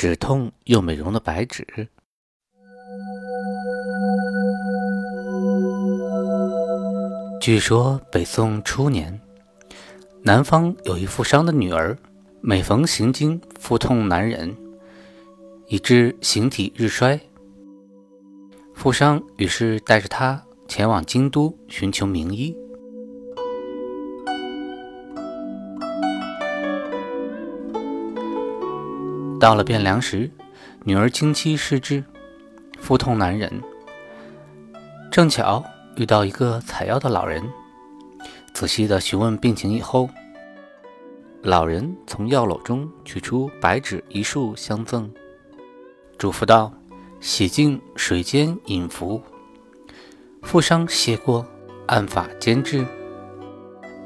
止痛又美容的白芷。据说北宋初年，南方有一富商的女儿，每逢行经腹痛难忍，以致形体日衰。富商于是带着她前往京都寻求名医。到了汴梁时，女儿经期失之，腹痛难忍。正巧遇到一个采药的老人，仔细的询问病情以后，老人从药篓中取出白芷一束相赠，嘱咐道：“洗净水煎饮服。”负伤谢过，按法煎制，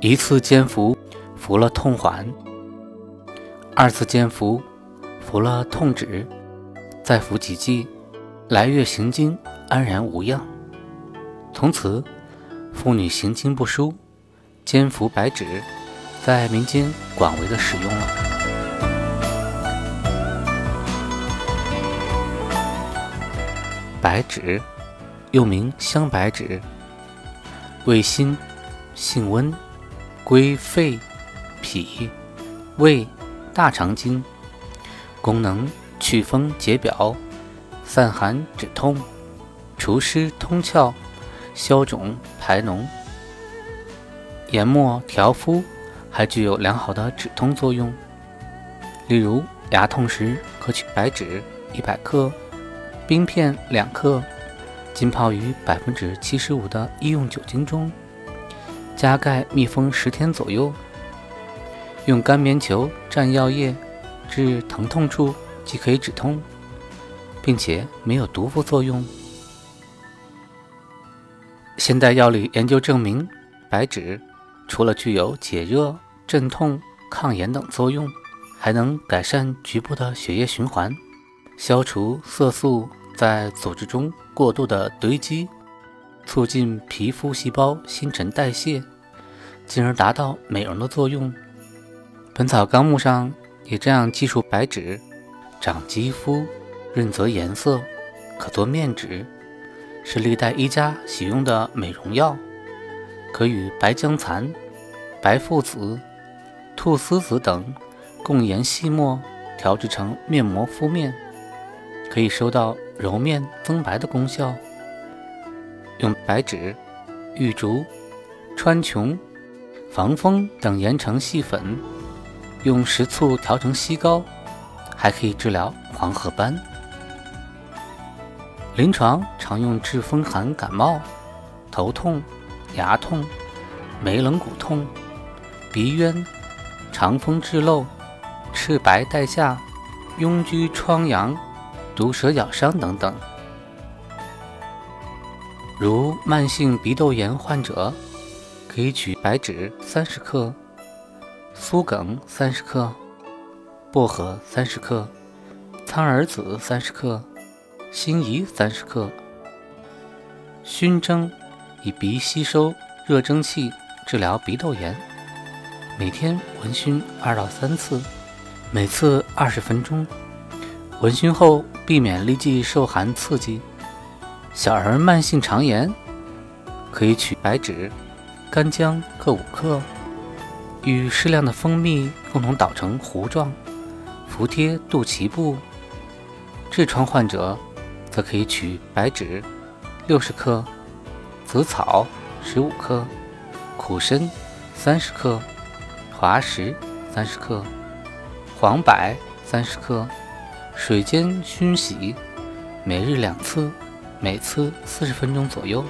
一次煎服，服了痛缓；二次煎服。服了痛止，再服几剂，来月行经安然无恙。从此，妇女行经不舒，煎服白芷，在民间广为的使用了。白芷又名香白芷，味辛，性温，归肺、脾、胃、大肠经。功能祛风解表、散寒止痛、除湿通窍、消肿排脓、研末调肤，还具有良好的止痛作用。例如牙痛时，可取白芷一百克，冰片两克，浸泡于百分之七十五的医用酒精中，加盖密封十天左右，用干棉球蘸药液。治疼痛处即可以止痛，并且没有毒副作用。现代药理研究证明，白芷除了具有解热、镇痛、抗炎等作用，还能改善局部的血液循环，消除色素在组织中过度的堆积，促进皮肤细胞新陈代谢，进而达到美容的作用。《本草纲目》上。也这样记述：白芷长肌肤，润泽颜色，可做面纸，是历代医家喜用的美容药。可与白姜蚕、白附子、菟丝子等共研细末，调制成面膜敷面，可以收到揉面增白的功效。用白芷、玉竹、川穹、防风等研成细粉。用食醋调成稀膏，还可以治疗黄褐斑。临床常用治风寒感冒、头痛、牙痛、眉棱骨痛、鼻渊、肠风滞漏、赤白带下、痈疽疮疡、毒蛇咬伤等等。如慢性鼻窦炎患者，可以取白芷三十克。苏梗三十克，薄荷三十克，苍耳子三十克，辛夷三十克，熏蒸，以鼻吸收热蒸气，治疗鼻窦炎。每天闻熏二到三次，每次二十分钟。闻熏后避免立即受寒刺激。小儿慢性肠炎，可以取白芷、干姜各五克。与适量的蜂蜜共同捣成糊状，服贴肚脐部。痔疮患者则可以取白芷六十克、紫草十五克、苦参三十克、滑石三十克、黄柏三十克，水煎熏洗，每日两次，每次四十分钟左右。